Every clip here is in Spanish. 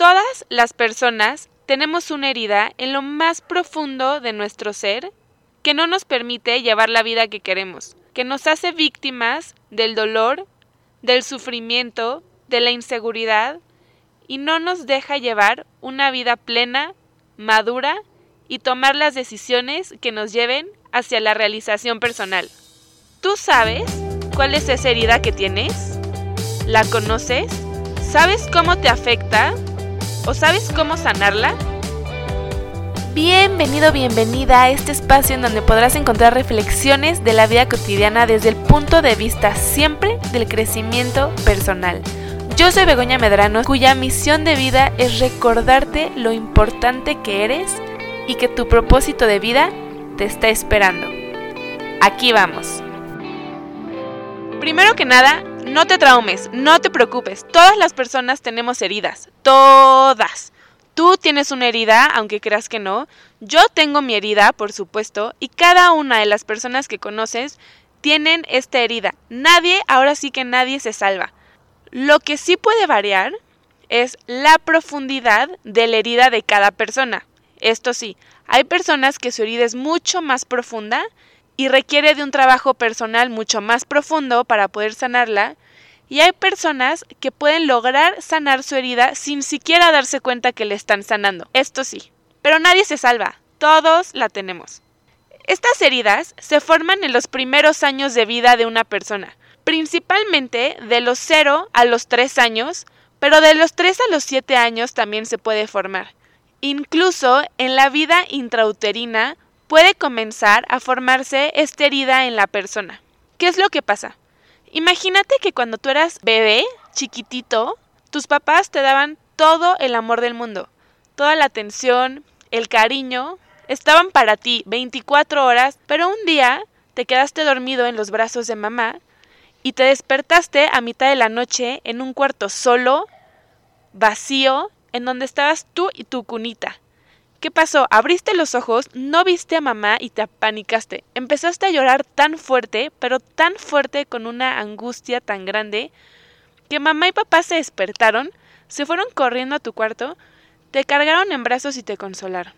Todas las personas tenemos una herida en lo más profundo de nuestro ser que no nos permite llevar la vida que queremos, que nos hace víctimas del dolor, del sufrimiento, de la inseguridad y no nos deja llevar una vida plena, madura y tomar las decisiones que nos lleven hacia la realización personal. ¿Tú sabes cuál es esa herida que tienes? ¿La conoces? ¿Sabes cómo te afecta? ¿O sabes cómo sanarla? Bienvenido, bienvenida a este espacio en donde podrás encontrar reflexiones de la vida cotidiana desde el punto de vista siempre del crecimiento personal. Yo soy Begoña Medrano, cuya misión de vida es recordarte lo importante que eres y que tu propósito de vida te está esperando. Aquí vamos. Primero que nada, no te traumes, no te preocupes. Todas las personas tenemos heridas, todas. Tú tienes una herida, aunque creas que no. Yo tengo mi herida, por supuesto, y cada una de las personas que conoces tienen esta herida. Nadie, ahora sí que nadie se salva. Lo que sí puede variar es la profundidad de la herida de cada persona. Esto sí, hay personas que su herida es mucho más profunda y requiere de un trabajo personal mucho más profundo para poder sanarla, y hay personas que pueden lograr sanar su herida sin siquiera darse cuenta que le están sanando. Esto sí. Pero nadie se salva. Todos la tenemos. Estas heridas se forman en los primeros años de vida de una persona, principalmente de los 0 a los 3 años, pero de los 3 a los 7 años también se puede formar. Incluso en la vida intrauterina puede comenzar a formarse esta herida en la persona. ¿Qué es lo que pasa? Imagínate que cuando tú eras bebé, chiquitito, tus papás te daban todo el amor del mundo, toda la atención, el cariño, estaban para ti 24 horas, pero un día te quedaste dormido en los brazos de mamá y te despertaste a mitad de la noche en un cuarto solo, vacío, en donde estabas tú y tu cunita. ¿Qué pasó? Abriste los ojos, no viste a mamá y te apanicaste. Empezaste a llorar tan fuerte, pero tan fuerte con una angustia tan grande, que mamá y papá se despertaron, se fueron corriendo a tu cuarto, te cargaron en brazos y te consolaron.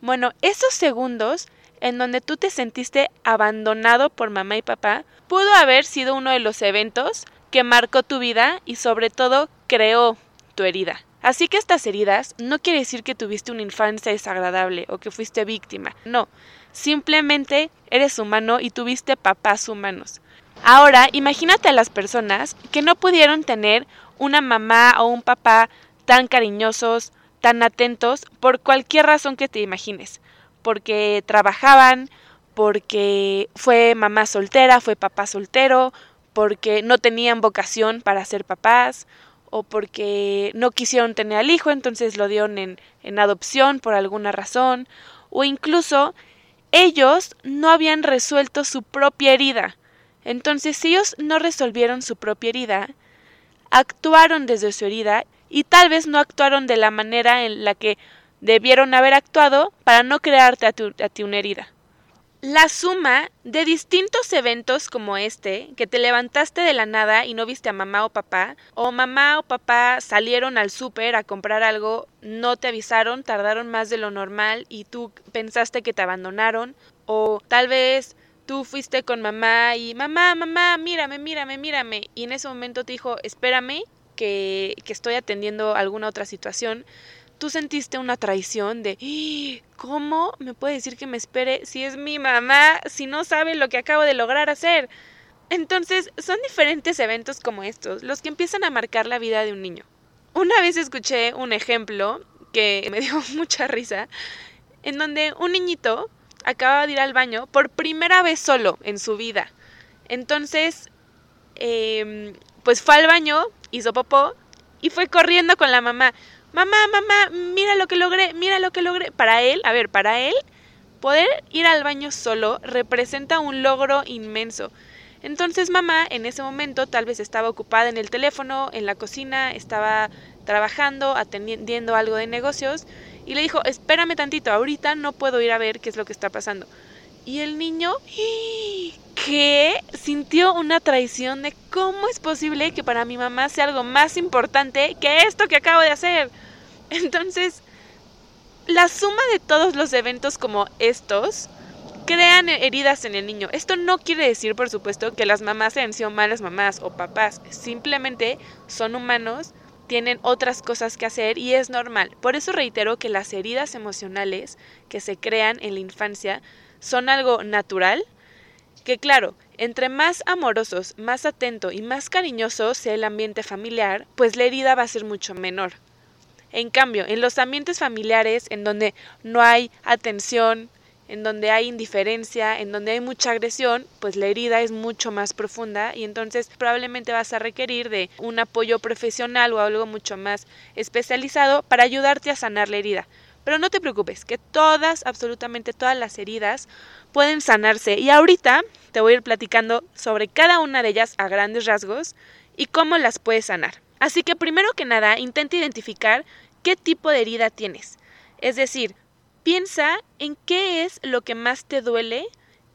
Bueno, esos segundos en donde tú te sentiste abandonado por mamá y papá, pudo haber sido uno de los eventos que marcó tu vida y sobre todo creó tu herida. Así que estas heridas no quiere decir que tuviste una infancia desagradable o que fuiste víctima. No, simplemente eres humano y tuviste papás humanos. Ahora, imagínate a las personas que no pudieron tener una mamá o un papá tan cariñosos, tan atentos, por cualquier razón que te imagines. Porque trabajaban, porque fue mamá soltera, fue papá soltero, porque no tenían vocación para ser papás, o porque no quisieron tener al hijo, entonces lo dieron en, en adopción por alguna razón, o incluso ellos no habían resuelto su propia herida. Entonces, si ellos no resolvieron su propia herida, actuaron desde su herida y tal vez no actuaron de la manera en la que debieron haber actuado para no crearte a, a ti una herida. La suma de distintos eventos como este, que te levantaste de la nada y no viste a mamá o papá, o mamá o papá salieron al súper a comprar algo, no te avisaron, tardaron más de lo normal y tú pensaste que te abandonaron, o tal vez tú fuiste con mamá y mamá, mamá, mírame, mírame, mírame, y en ese momento te dijo, espérame, que, que estoy atendiendo alguna otra situación tú sentiste una traición de. ¿cómo me puede decir que me espere si es mi mamá, si no sabe lo que acabo de lograr hacer? Entonces, son diferentes eventos como estos los que empiezan a marcar la vida de un niño. Una vez escuché un ejemplo que me dio mucha risa, en donde un niñito acaba de ir al baño por primera vez solo en su vida. Entonces, em, pues fue al baño, hizo popó y fue corriendo con la mamá mamá, mamá, mira lo que logré, mira lo que logré. Para él, a ver, para él, poder ir al baño solo representa un logro inmenso. Entonces mamá en ese momento tal vez estaba ocupada en el teléfono, en la cocina, estaba trabajando, atendiendo algo de negocios y le dijo, espérame tantito, ahorita no puedo ir a ver qué es lo que está pasando. Y el niño, ¿qué? Sintió una traición de cómo es posible que para mi mamá sea algo más importante que esto que acabo de hacer. Entonces, la suma de todos los eventos como estos crean heridas en el niño. Esto no quiere decir, por supuesto, que las mamás sean sido malas mamás o papás. Simplemente son humanos, tienen otras cosas que hacer y es normal. Por eso reitero que las heridas emocionales que se crean en la infancia son algo natural, que claro, entre más amorosos, más atento y más cariñoso sea el ambiente familiar, pues la herida va a ser mucho menor. En cambio, en los ambientes familiares en donde no hay atención, en donde hay indiferencia, en donde hay mucha agresión, pues la herida es mucho más profunda y entonces probablemente vas a requerir de un apoyo profesional o algo mucho más especializado para ayudarte a sanar la herida. Pero no te preocupes, que todas, absolutamente todas las heridas pueden sanarse y ahorita te voy a ir platicando sobre cada una de ellas a grandes rasgos y cómo las puedes sanar. Así que primero que nada, intenta identificar qué tipo de herida tienes. Es decir, Piensa en qué es lo que más te duele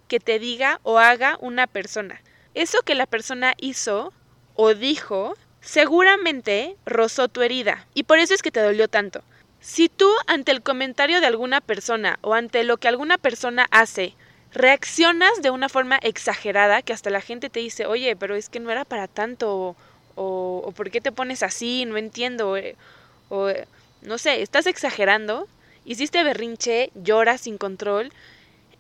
que te diga o haga una persona. Eso que la persona hizo o dijo seguramente rozó tu herida y por eso es que te dolió tanto. Si tú ante el comentario de alguna persona o ante lo que alguna persona hace reaccionas de una forma exagerada que hasta la gente te dice, oye, pero es que no era para tanto o, o, ¿por qué te pones así? No entiendo eh, o no sé, estás exagerando, hiciste berrinche, lloras sin control,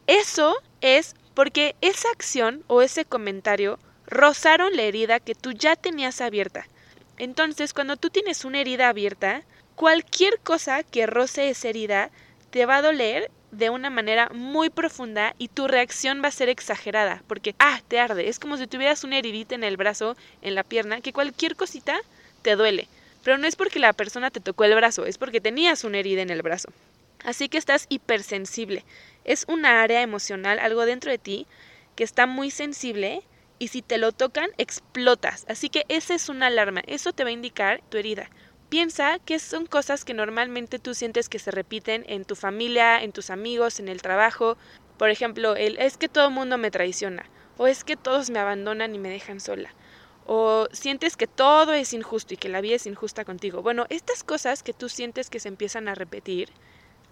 eso es porque esa acción o ese comentario rozaron la herida que tú ya tenías abierta. Entonces, cuando tú tienes una herida abierta, cualquier cosa que roce esa herida te va a doler de una manera muy profunda y tu reacción va a ser exagerada, porque, ah, te arde, es como si tuvieras una heridita en el brazo, en la pierna, que cualquier cosita te duele. Pero no es porque la persona te tocó el brazo, es porque tenías una herida en el brazo. Así que estás hipersensible. Es una área emocional, algo dentro de ti que está muy sensible y si te lo tocan explotas. Así que esa es una alarma. Eso te va a indicar tu herida. Piensa que son cosas que normalmente tú sientes que se repiten en tu familia, en tus amigos, en el trabajo. Por ejemplo, el es que todo el mundo me traiciona o es que todos me abandonan y me dejan sola o sientes que todo es injusto y que la vida es injusta contigo. Bueno, estas cosas que tú sientes que se empiezan a repetir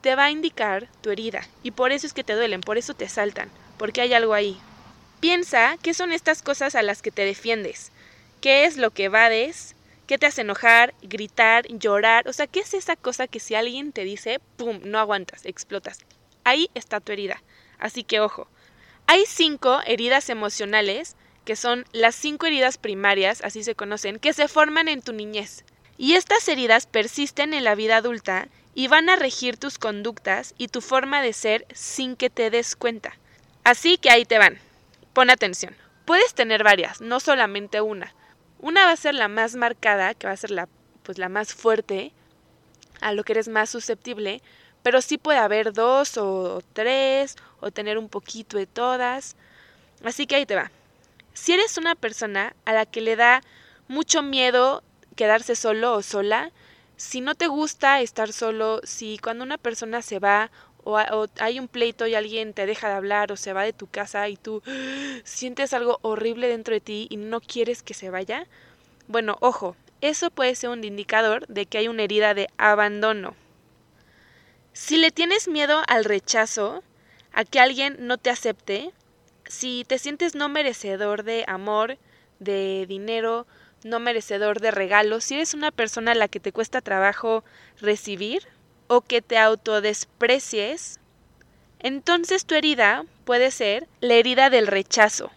te va a indicar tu herida y por eso es que te duelen, por eso te saltan, porque hay algo ahí. Piensa qué son estas cosas a las que te defiendes, qué es lo que evades, qué te hace enojar, gritar, llorar, o sea, qué es esa cosa que si alguien te dice, ¡pum!, no aguantas, explotas. Ahí está tu herida. Así que ojo, hay cinco heridas emocionales, que son las cinco heridas primarias, así se conocen, que se forman en tu niñez. Y estas heridas persisten en la vida adulta y van a regir tus conductas y tu forma de ser sin que te des cuenta. Así que ahí te van. Pon atención. Puedes tener varias, no solamente una. Una va a ser la más marcada, que va a ser la pues la más fuerte, a lo que eres más susceptible, pero sí puede haber dos o tres o tener un poquito de todas. Así que ahí te va. Si eres una persona a la que le da mucho miedo quedarse solo o sola, si no te gusta estar solo, si cuando una persona se va o, hay un pleito y alguien te deja de hablar o se va de tu casa y tú sientes algo horrible dentro de ti y no quieres que se vaya, bueno, ojo, eso puede ser un indicador de que hay una herida de abandono. Si le tienes miedo al rechazo, a que alguien no te acepte, si te sientes no merecedor de amor, de dinero, no merecedor de regalos, si eres una persona a la que te cuesta trabajo recibir o que te autodesprecies, entonces tu herida puede ser la herida del rechazo.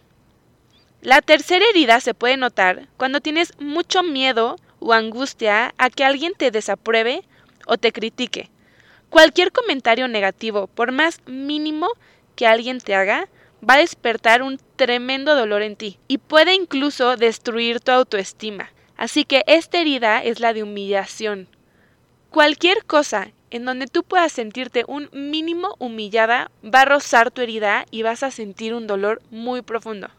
La tercera herida se puede notar cuando tienes mucho miedo o angustia a que alguien te desapruebe o te critique. Cualquier comentario negativo, por más mínimo que alguien te haga, va a despertar un tremendo dolor en ti y puede incluso destruir tu autoestima. Así que esta herida es la de humillación. Cualquier cosa en donde tú puedas sentirte un mínimo humillada va a rozar tu herida y vas a sentir un dolor muy profundo.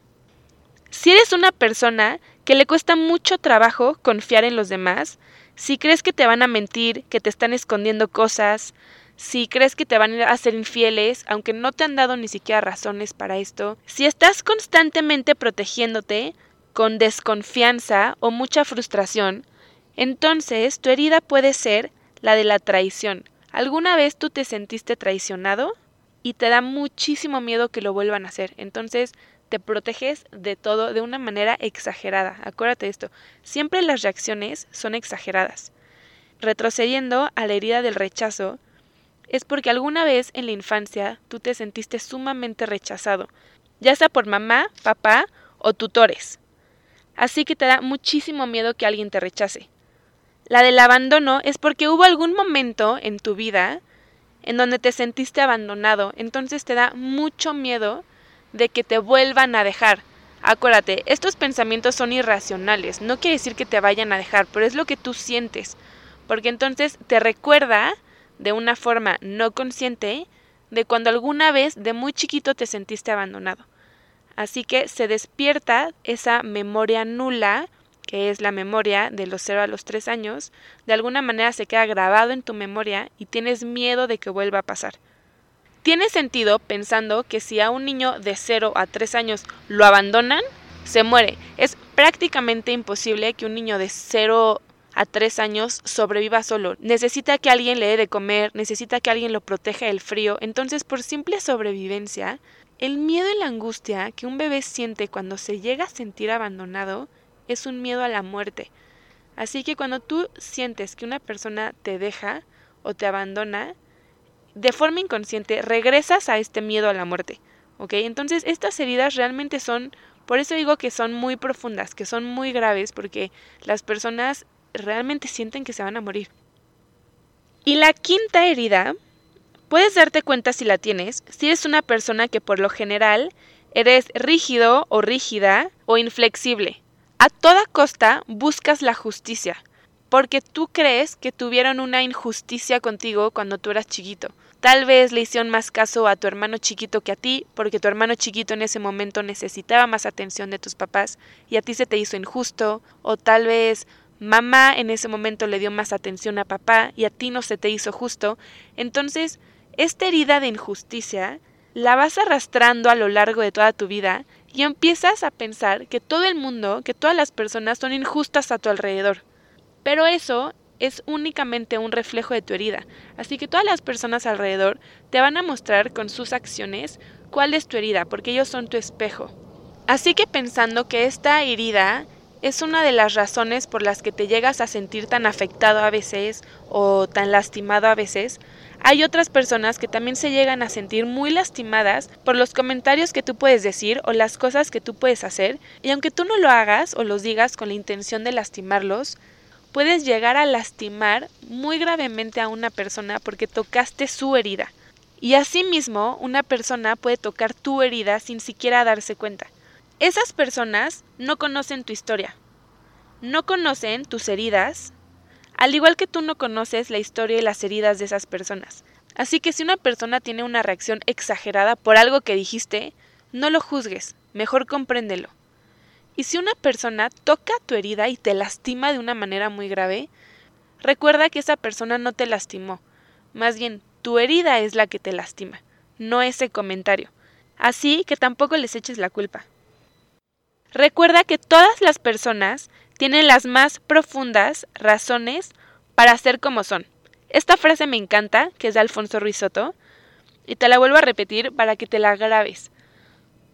Si eres una persona que le cuesta mucho trabajo confiar en los demás, si crees que te van a mentir, que te están escondiendo cosas, si crees que te van a ser infieles, aunque no te han dado ni siquiera razones para esto, si estás constantemente protegiéndote con desconfianza o mucha frustración, entonces tu herida puede ser la de la traición. ¿Alguna vez tú te sentiste traicionado? Y te da muchísimo miedo que lo vuelvan a hacer. Entonces te proteges de todo de una manera exagerada. Acuérdate de esto. Siempre las reacciones son exageradas. Retrocediendo a la herida del rechazo, es porque alguna vez en la infancia tú te sentiste sumamente rechazado, ya sea por mamá, papá o tutores. Así que te da muchísimo miedo que alguien te rechace. La del abandono es porque hubo algún momento en tu vida en donde te sentiste abandonado, entonces te da mucho miedo de que te vuelvan a dejar. Acuérdate, estos pensamientos son irracionales, no quiere decir que te vayan a dejar, pero es lo que tú sientes, porque entonces te recuerda de una forma no consciente de cuando alguna vez de muy chiquito te sentiste abandonado. Así que se despierta esa memoria nula que es la memoria de los 0 a los 3 años, de alguna manera se queda grabado en tu memoria y tienes miedo de que vuelva a pasar. Tiene sentido pensando que si a un niño de 0 a 3 años lo abandonan, se muere. Es prácticamente imposible que un niño de 0 a 3 años sobreviva solo. Necesita que alguien le dé de comer, necesita que alguien lo proteja del frío. Entonces, por simple sobrevivencia, el miedo y la angustia que un bebé siente cuando se llega a sentir abandonado es un miedo a la muerte. Así que cuando tú sientes que una persona te deja o te abandona, de forma inconsciente regresas a este miedo a la muerte. ¿Ok? Entonces estas heridas realmente son, por eso digo que son muy profundas, que son muy graves, porque las personas realmente sienten que se van a morir. Y la quinta herida, puedes darte cuenta si la tienes, si eres una persona que por lo general eres rígido o rígida o inflexible. A toda costa buscas la justicia, porque tú crees que tuvieron una injusticia contigo cuando tú eras chiquito. Tal vez le hicieron más caso a tu hermano chiquito que a ti, porque tu hermano chiquito en ese momento necesitaba más atención de tus papás y a ti se te hizo injusto, o tal vez mamá en ese momento le dio más atención a papá y a ti no se te hizo justo. Entonces, esta herida de injusticia la vas arrastrando a lo largo de toda tu vida y empiezas a pensar que todo el mundo, que todas las personas son injustas a tu alrededor. Pero eso es únicamente un reflejo de tu herida, así que todas las personas alrededor te van a mostrar con sus acciones cuál es tu herida, porque ellos son tu espejo. Así que pensando que esta herida es una de las razones por las que te llegas a sentir tan afectado a veces o tan lastimado a veces, hay otras personas que también se llegan a sentir muy lastimadas por los comentarios que tú puedes decir o las cosas que tú puedes hacer, y aunque tú no lo hagas o los digas con la intención de lastimarlos, puedes llegar a lastimar muy gravemente a una persona porque tocaste su herida. Y asimismo, una persona puede tocar tu herida sin siquiera darse cuenta. Esas personas no conocen tu historia, no conocen tus heridas, al igual que tú no conoces la historia y las heridas de esas personas. Así que si una persona tiene una reacción exagerada por algo que dijiste, no lo juzgues, mejor compréndelo. Y si una persona toca tu herida y te lastima de una manera muy grave, recuerda que esa persona no te lastimó, más bien tu herida es la que te lastima, no ese comentario. Así que tampoco les eches la culpa. Recuerda que todas las personas tienen las más profundas razones para ser como son. Esta frase me encanta, que es de Alfonso Ruizotto, y te la vuelvo a repetir para que te la grabes.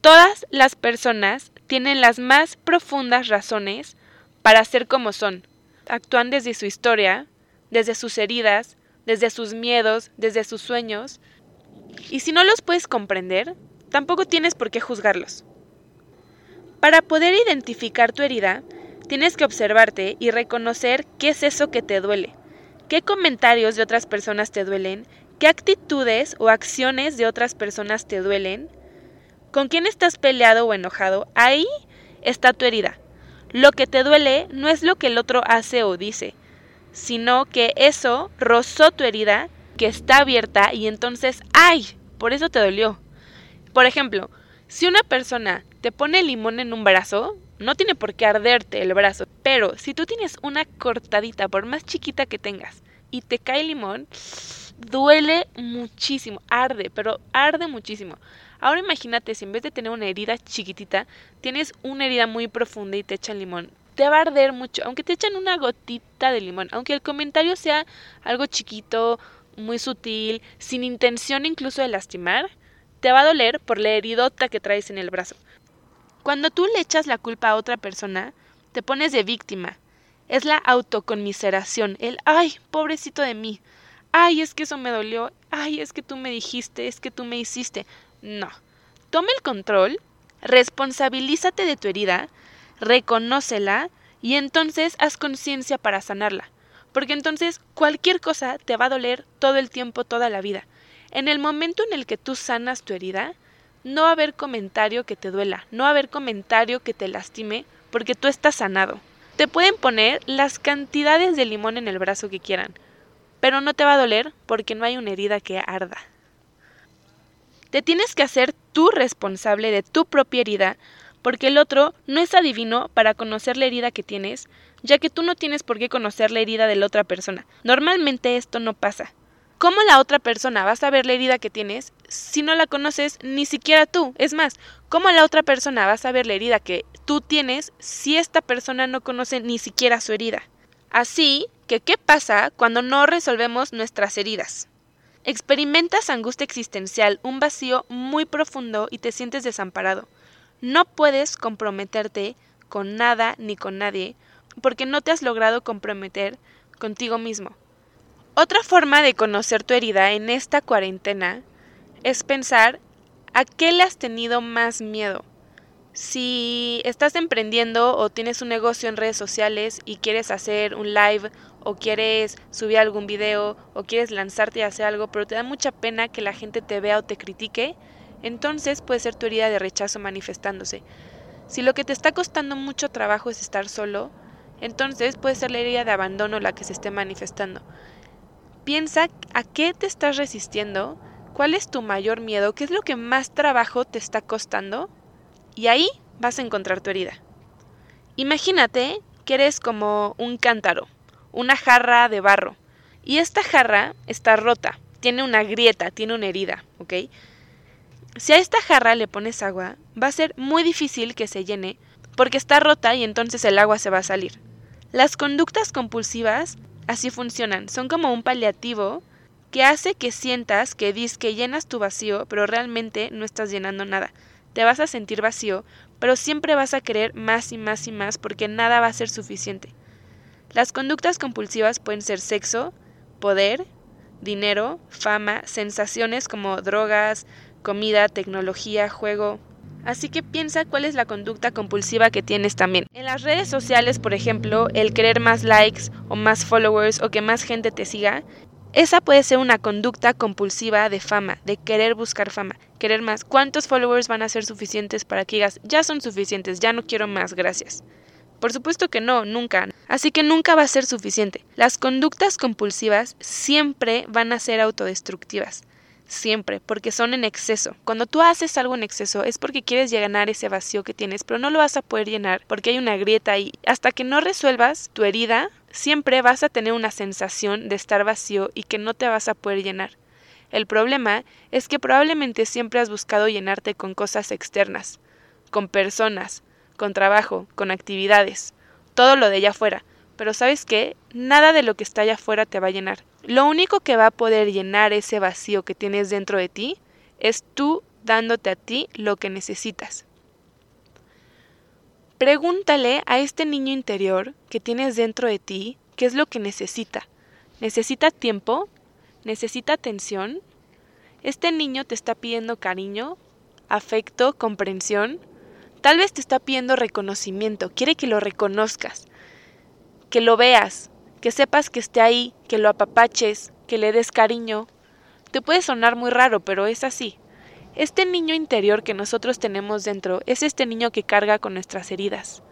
Todas las personas tienen las más profundas razones para ser como son. Actúan desde su historia, desde sus heridas, desde sus miedos, desde sus sueños. Y si no los puedes comprender, tampoco tienes por qué juzgarlos. Para poder identificar tu herida, tienes que observarte y reconocer qué es eso que te duele, qué comentarios de otras personas te duelen, qué actitudes o acciones de otras personas te duelen, con quién estás peleado o enojado. Ahí está tu herida. Lo que te duele no es lo que el otro hace o dice, sino que eso rozó tu herida, que está abierta y entonces, ¡ay! Por eso te dolió. Por ejemplo, si una persona te pone limón en un brazo, no tiene por qué arderte el brazo, pero si tú tienes una cortadita, por más chiquita que tengas, y te cae limón, duele muchísimo, arde, pero arde muchísimo. Ahora imagínate si en vez de tener una herida chiquitita, tienes una herida muy profunda y te echan limón. te va a arder mucho, aunque te echan una gotita de limón, aunque el comentario sea algo chiquito, muy sutil, sin intención incluso de lastimar, te va a doler por la heridota que traes en el brazo. Cuando tú le echas la culpa a otra persona, te pones de víctima. Es la autoconmiseración, el ay, pobrecito de mí. Ay, es que eso me dolió. Ay, es que tú me dijiste, es que tú me hiciste. No. Toma el control, responsabilízate de tu herida, reconócela y entonces haz conciencia para sanarla. Porque entonces cualquier cosa te va a doler todo el tiempo, toda la vida. En el momento en el que tú sanas tu herida, no va a haber comentario que te duela, no va a haber comentario que te lastime, porque tú estás sanado. Te pueden poner las cantidades de limón en el brazo que quieran, pero no te va a doler porque no hay una herida que arda. Te tienes que hacer tú responsable de tu propia herida, porque el otro no es adivino para conocer la herida que tienes, ya que tú no tienes por qué conocer la herida de la otra persona. Normalmente esto no pasa. ¿Cómo la otra persona va a saber la herida que tienes si no la conoces ni siquiera tú? Es más, ¿cómo la otra persona va a saber la herida que tú tienes si esta persona no conoce ni siquiera su herida? Así que, ¿qué pasa cuando no resolvemos nuestras heridas? Experimentas angustia existencial, un vacío muy profundo y te sientes desamparado. No puedes comprometerte con nada ni con nadie porque no te has logrado comprometer contigo mismo. Otra forma de conocer tu herida en esta cuarentena es pensar a qué le has tenido más miedo. Si estás emprendiendo o tienes un negocio en redes sociales y quieres hacer un live o quieres subir algún video o quieres lanzarte y hacer algo, pero te da mucha pena que la gente te vea o te critique, entonces puede ser tu herida de rechazo manifestándose. Si lo que te está costando mucho trabajo es estar solo, entonces puede ser la herida de abandono la que se esté manifestando. Piensa a qué te estás resistiendo, cuál es tu mayor miedo, qué es lo que más trabajo te está costando y ahí vas a encontrar tu herida. Imagínate que eres como un cántaro, una jarra de barro y esta jarra está rota, tiene una grieta, tiene una herida, ¿ok? Si a esta jarra le pones agua, va a ser muy difícil que se llene porque está rota y entonces el agua se va a salir. Las conductas compulsivas Así funcionan, son como un paliativo que hace que sientas que dis que llenas tu vacío, pero realmente no estás llenando nada. Te vas a sentir vacío, pero siempre vas a querer más y más y más porque nada va a ser suficiente. Las conductas compulsivas pueden ser sexo, poder, dinero, fama, sensaciones como drogas, comida, tecnología, juego, Así que piensa cuál es la conducta compulsiva que tienes también. En las redes sociales, por ejemplo, el querer más likes o más followers o que más gente te siga, esa puede ser una conducta compulsiva de fama, de querer buscar fama, querer más. ¿Cuántos followers van a ser suficientes para que digas, ya son suficientes, ya no quiero más, gracias? Por supuesto que no, nunca. Así que nunca va a ser suficiente. Las conductas compulsivas siempre van a ser autodestructivas siempre, porque son en exceso. Cuando tú haces algo en exceso es porque quieres llenar ese vacío que tienes, pero no lo vas a poder llenar porque hay una grieta y hasta que no resuelvas tu herida, siempre vas a tener una sensación de estar vacío y que no te vas a poder llenar. El problema es que probablemente siempre has buscado llenarte con cosas externas, con personas, con trabajo, con actividades, todo lo de allá afuera. Pero sabes qué? Nada de lo que está allá afuera te va a llenar. Lo único que va a poder llenar ese vacío que tienes dentro de ti es tú dándote a ti lo que necesitas. Pregúntale a este niño interior que tienes dentro de ti qué es lo que necesita. ¿Necesita tiempo? ¿Necesita atención? Este niño te está pidiendo cariño, afecto, comprensión. Tal vez te está pidiendo reconocimiento, quiere que lo reconozcas, que lo veas, que sepas que esté ahí, que lo apapaches, que le des cariño. Te puede sonar muy raro, pero es así. Este niño interior que nosotros tenemos dentro es este niño que carga con nuestras heridas.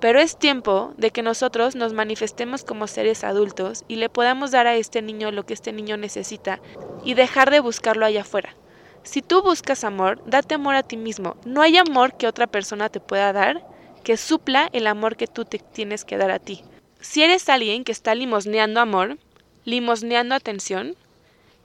Pero es tiempo de que nosotros nos manifestemos como seres adultos y le podamos dar a este niño lo que este niño necesita y dejar de buscarlo allá afuera. Si tú buscas amor, date amor a ti mismo. No hay amor que otra persona te pueda dar que supla el amor que tú te tienes que dar a ti. Si eres alguien que está limosneando amor, limosneando atención,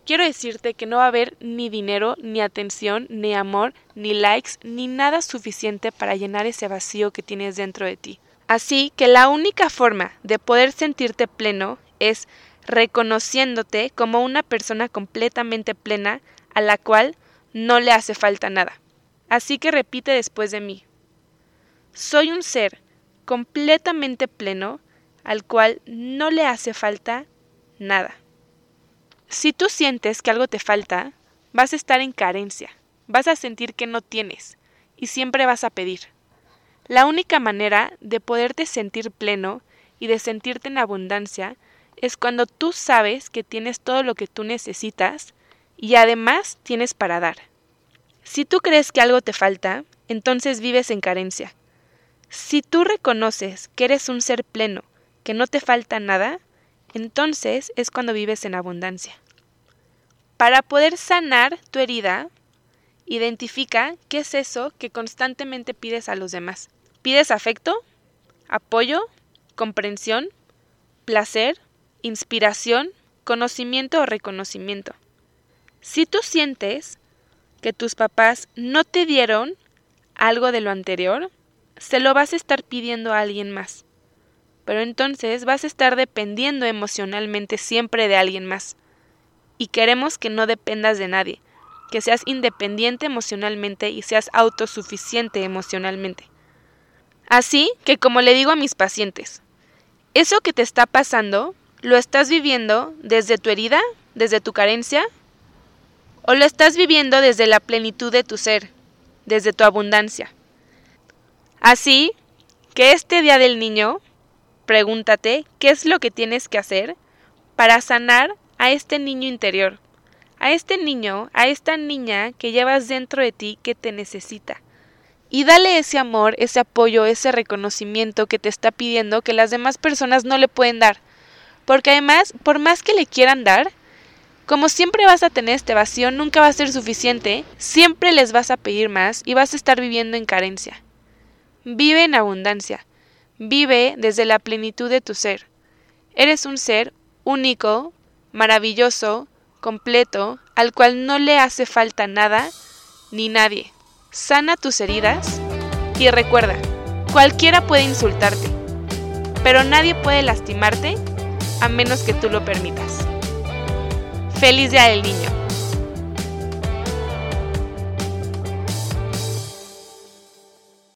quiero decirte que no va a haber ni dinero, ni atención, ni amor, ni likes, ni nada suficiente para llenar ese vacío que tienes dentro de ti. Así que la única forma de poder sentirte pleno es reconociéndote como una persona completamente plena a la cual no le hace falta nada. Así que repite después de mí. Soy un ser completamente pleno al cual no le hace falta nada. Si tú sientes que algo te falta, vas a estar en carencia, vas a sentir que no tienes y siempre vas a pedir. La única manera de poderte sentir pleno y de sentirte en abundancia es cuando tú sabes que tienes todo lo que tú necesitas y además tienes para dar. Si tú crees que algo te falta, entonces vives en carencia. Si tú reconoces que eres un ser pleno, que no te falta nada, entonces es cuando vives en abundancia. Para poder sanar tu herida, identifica qué es eso que constantemente pides a los demás. ¿Pides afecto? ¿Apoyo? ¿Comprensión? ¿Placer? ¿Inspiración? ¿Conocimiento o reconocimiento? Si tú sientes que tus papás no te dieron algo de lo anterior, se lo vas a estar pidiendo a alguien más. Pero entonces vas a estar dependiendo emocionalmente siempre de alguien más. Y queremos que no dependas de nadie, que seas independiente emocionalmente y seas autosuficiente emocionalmente. Así que como le digo a mis pacientes, eso que te está pasando, ¿lo estás viviendo desde tu herida, desde tu carencia? ¿O lo estás viviendo desde la plenitud de tu ser, desde tu abundancia? Así que este día del niño, pregúntate qué es lo que tienes que hacer para sanar a este niño interior, a este niño, a esta niña que llevas dentro de ti que te necesita y dale ese amor, ese apoyo, ese reconocimiento que te está pidiendo que las demás personas no le pueden dar. Porque además, por más que le quieran dar, como siempre vas a tener este vacío, nunca va a ser suficiente, siempre les vas a pedir más y vas a estar viviendo en carencia. Vive en abundancia, vive desde la plenitud de tu ser. Eres un ser único, maravilloso, completo, al cual no le hace falta nada ni nadie sana tus heridas y recuerda, cualquiera puede insultarte, pero nadie puede lastimarte a menos que tú lo permitas. Feliz Día del Niño.